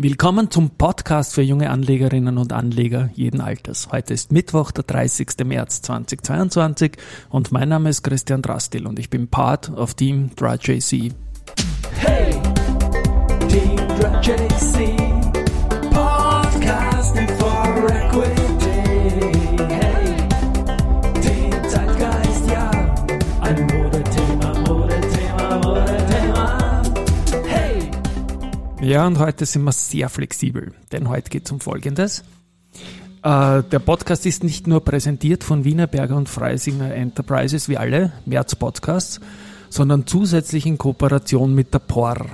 Willkommen zum Podcast für junge Anlegerinnen und Anleger jeden Alters. Heute ist Mittwoch, der 30. März 2022 und mein Name ist Christian Drastil und ich bin Part of Team DryJC. Hey, Ja, und heute sind wir sehr flexibel, denn heute geht es um Folgendes. Äh, der Podcast ist nicht nur präsentiert von Wienerberger und Freisinger Enterprises wie alle März-Podcasts, sondern zusätzlich in Kooperation mit der POR.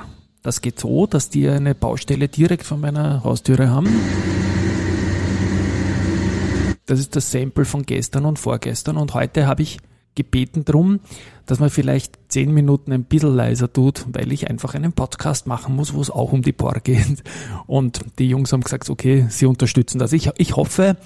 Das geht so, dass die eine Baustelle direkt vor meiner Haustüre haben. Das ist das Sample von gestern und vorgestern und heute habe ich gebeten drum, dass man vielleicht zehn Minuten ein bisschen leiser tut, weil ich einfach einen Podcast machen muss, wo es auch um die POR geht. Und die Jungs haben gesagt, okay, sie unterstützen das. Ich, ich hoffe,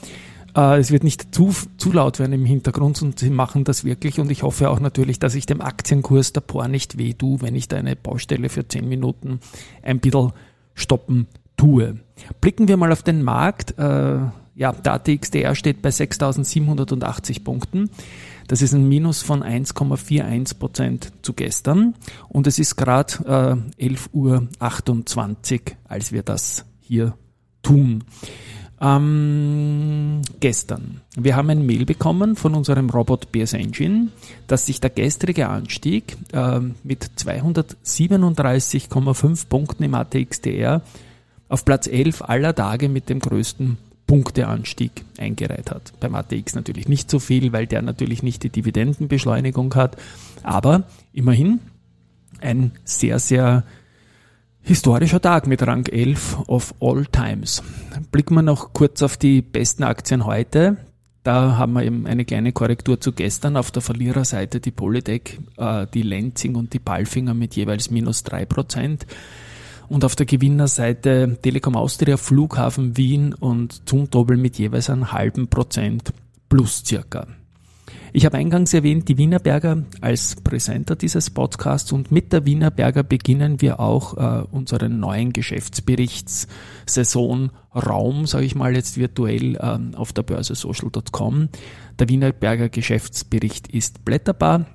äh, es wird nicht zu, zu laut werden im Hintergrund und sie machen das wirklich. Und ich hoffe auch natürlich, dass ich dem Aktienkurs der POR nicht weh tue, wenn ich da eine Baustelle für zehn Minuten ein bisschen stoppen tue. Blicken wir mal auf den Markt. Äh, ja, der ATXDR steht bei 6.780 Punkten. Das ist ein Minus von 1,41 Prozent zu gestern und es ist gerade äh, 11.28 Uhr, als wir das hier tun. Ähm, gestern. Wir haben ein Mail bekommen von unserem Robot BS Engine, dass sich der gestrige Anstieg äh, mit 237,5 Punkten im ATXDR auf Platz 11 aller Tage mit dem größten Punkteanstieg eingereiht hat. Beim ATX natürlich nicht so viel, weil der natürlich nicht die Dividendenbeschleunigung hat, aber immerhin ein sehr, sehr historischer Tag mit Rang 11 of all times. Blicken wir noch kurz auf die besten Aktien heute. Da haben wir eben eine kleine Korrektur zu gestern. Auf der Verliererseite die Polytech, äh, die Lenzing und die Palfinger mit jeweils minus drei Prozent. Und auf der Gewinnerseite Telekom Austria, Flughafen Wien und Zumtobel mit jeweils einem halben Prozent plus circa. Ich habe eingangs erwähnt, die Wienerberger als Präsenter dieses Podcasts und mit der Wienerberger beginnen wir auch äh, unseren neuen Geschäftsberichtssaison Raum, sage ich mal jetzt virtuell ähm, auf der Börse social.com. Der Wienerberger Geschäftsbericht ist blätterbar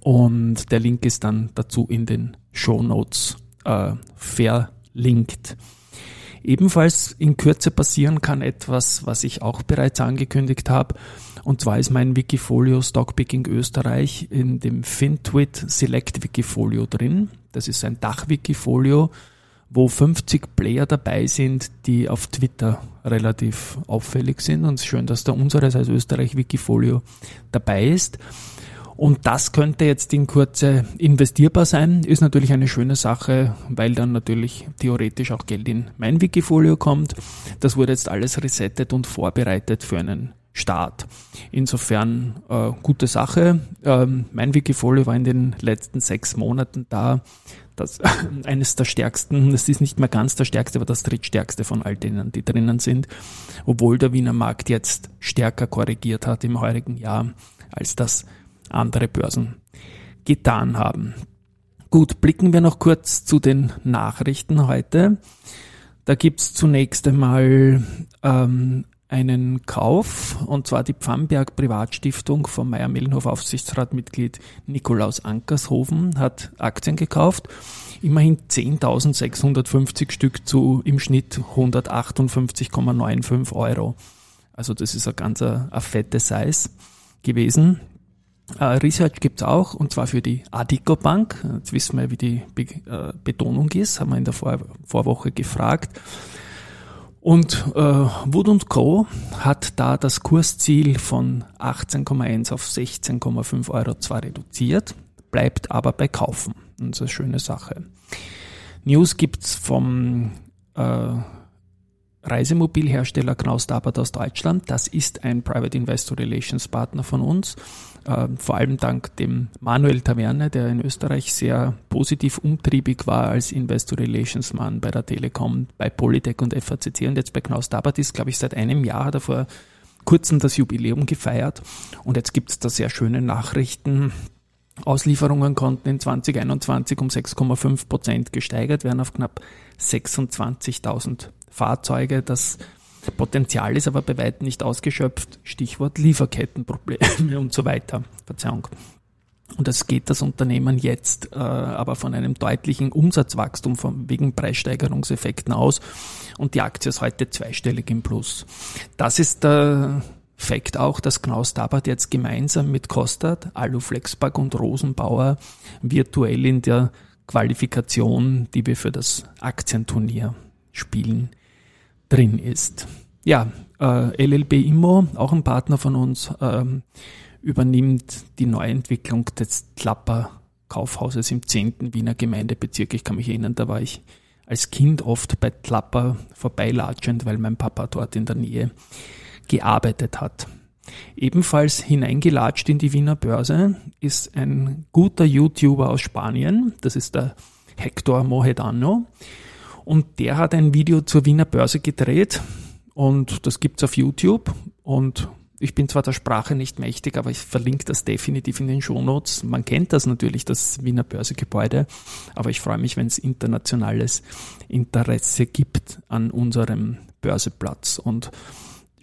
und der Link ist dann dazu in den Show Notes äh, verlinkt. Ebenfalls in Kürze passieren kann etwas, was ich auch bereits angekündigt habe. Und zwar ist mein Wikifolio Stockpicking Österreich in dem FinTwit Select Wikifolio drin. Das ist ein Dach-Wikifolio, wo 50 Player dabei sind, die auf Twitter relativ auffällig sind. Und es ist schön, dass da unseres als Österreich Wikifolio dabei ist. Und das könnte jetzt in Kurze investierbar sein. Ist natürlich eine schöne Sache, weil dann natürlich theoretisch auch Geld in mein Wikifolio kommt. Das wurde jetzt alles resettet und vorbereitet für einen Start. Insofern äh, gute Sache. Ähm, mein Wikifolio war in den letzten sechs Monaten da. Das eines der stärksten, das ist nicht mehr ganz der stärkste, aber das drittstärkste von all denen, die drinnen sind. Obwohl der Wiener Markt jetzt stärker korrigiert hat im heurigen Jahr als das andere Börsen getan haben. Gut, blicken wir noch kurz zu den Nachrichten heute. Da gibt's zunächst einmal ähm, einen Kauf, und zwar die Pfannberg Privatstiftung vom Meier-Mellenhof Aufsichtsratmitglied Nikolaus Ankershofen hat Aktien gekauft. Immerhin 10.650 Stück zu im Schnitt 158,95 Euro. Also das ist ein ganz ein, ein fette Size gewesen. Uh, Research gibt's auch, und zwar für die Adico Bank. Jetzt wissen wir, wie die Be äh, Betonung ist, haben wir in der Vor Vorwoche gefragt. Und äh, Wood Co. hat da das Kursziel von 18,1 auf 16,5 Euro zwar reduziert, bleibt aber bei Kaufen. Das ist eine schöne Sache. News gibt's vom äh, Reisemobilhersteller Knaus Dabert aus Deutschland. Das ist ein Private Investor Relations Partner von uns. Äh, vor allem dank dem Manuel Taverne, der in Österreich sehr positiv umtriebig war als Investor Relations Mann bei der Telekom, bei Polytech und FACC und jetzt bei Knaus Dabert ist, glaube ich, seit einem Jahr hat er vor kurzem das Jubiläum gefeiert und jetzt gibt es da sehr schöne Nachrichten Auslieferungen konnten in 2021 um 6,5 Prozent gesteigert werden auf knapp 26.000 Fahrzeuge. Das Potenzial ist aber bei weitem nicht ausgeschöpft. Stichwort Lieferkettenprobleme und so weiter. Verzeihung. Und es geht das Unternehmen jetzt äh, aber von einem deutlichen Umsatzwachstum von, wegen Preissteigerungseffekten aus und die Aktie ist heute zweistellig im Plus. Das ist der Fakt auch, dass Knaus Tabat jetzt gemeinsam mit Kostat, Aluflexpack und Rosenbauer virtuell in der Qualifikation, die wir für das Aktienturnier spielen, drin ist. Ja, äh, LLB Immo, auch ein Partner von uns, ähm, übernimmt die Neuentwicklung des Klapper Kaufhauses im 10. Wiener Gemeindebezirk. Ich kann mich erinnern, da war ich als Kind oft bei Klapper vorbeilatschend, weil mein Papa dort in der Nähe gearbeitet hat. Ebenfalls hineingelatscht in die Wiener Börse ist ein guter YouTuber aus Spanien, das ist der Hector Mojedano. Und der hat ein Video zur Wiener Börse gedreht und das gibt's auf YouTube und ich bin zwar der Sprache nicht mächtig, aber ich verlinke das definitiv in den Shownotes. Man kennt das natürlich, das Wiener Börsegebäude, aber ich freue mich, wenn es internationales Interesse gibt an unserem Börseplatz. Und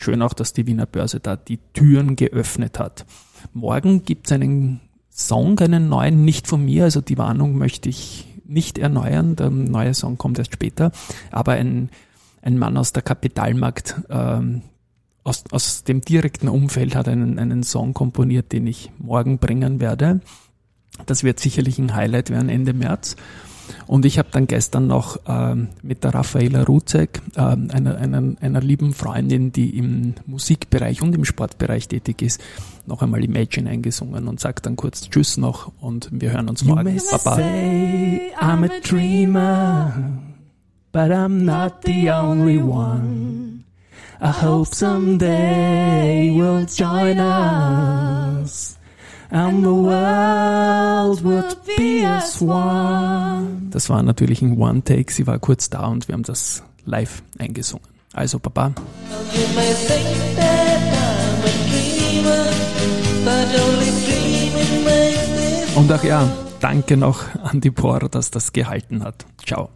schön auch, dass die Wiener Börse da die Türen geöffnet hat. Morgen gibt es einen Song, einen neuen, nicht von mir, also die Warnung möchte ich nicht erneuern, der neue Song kommt erst später, aber ein, ein Mann aus der Kapitalmarkt ähm, aus, aus dem direkten Umfeld hat einen, einen Song komponiert, den ich morgen bringen werde. Das wird sicherlich ein Highlight werden Ende März. Und ich habe dann gestern noch ähm, mit der Raffaela Ruzek, ähm, einer, einer, einer lieben Freundin, die im Musikbereich und im Sportbereich tätig ist, noch einmal Imagine eingesungen und sagt dann kurz Tschüss noch und wir hören uns morgen. Baba. Say I'm a dreamer, but I'm not the only one. I hope someday you'll join us. And the world would be as one. Das war natürlich ein One-Take. Sie war kurz da und wir haben das live eingesungen. Also, Papa. Und ach ja, danke noch an die Bora, dass das gehalten hat. Ciao.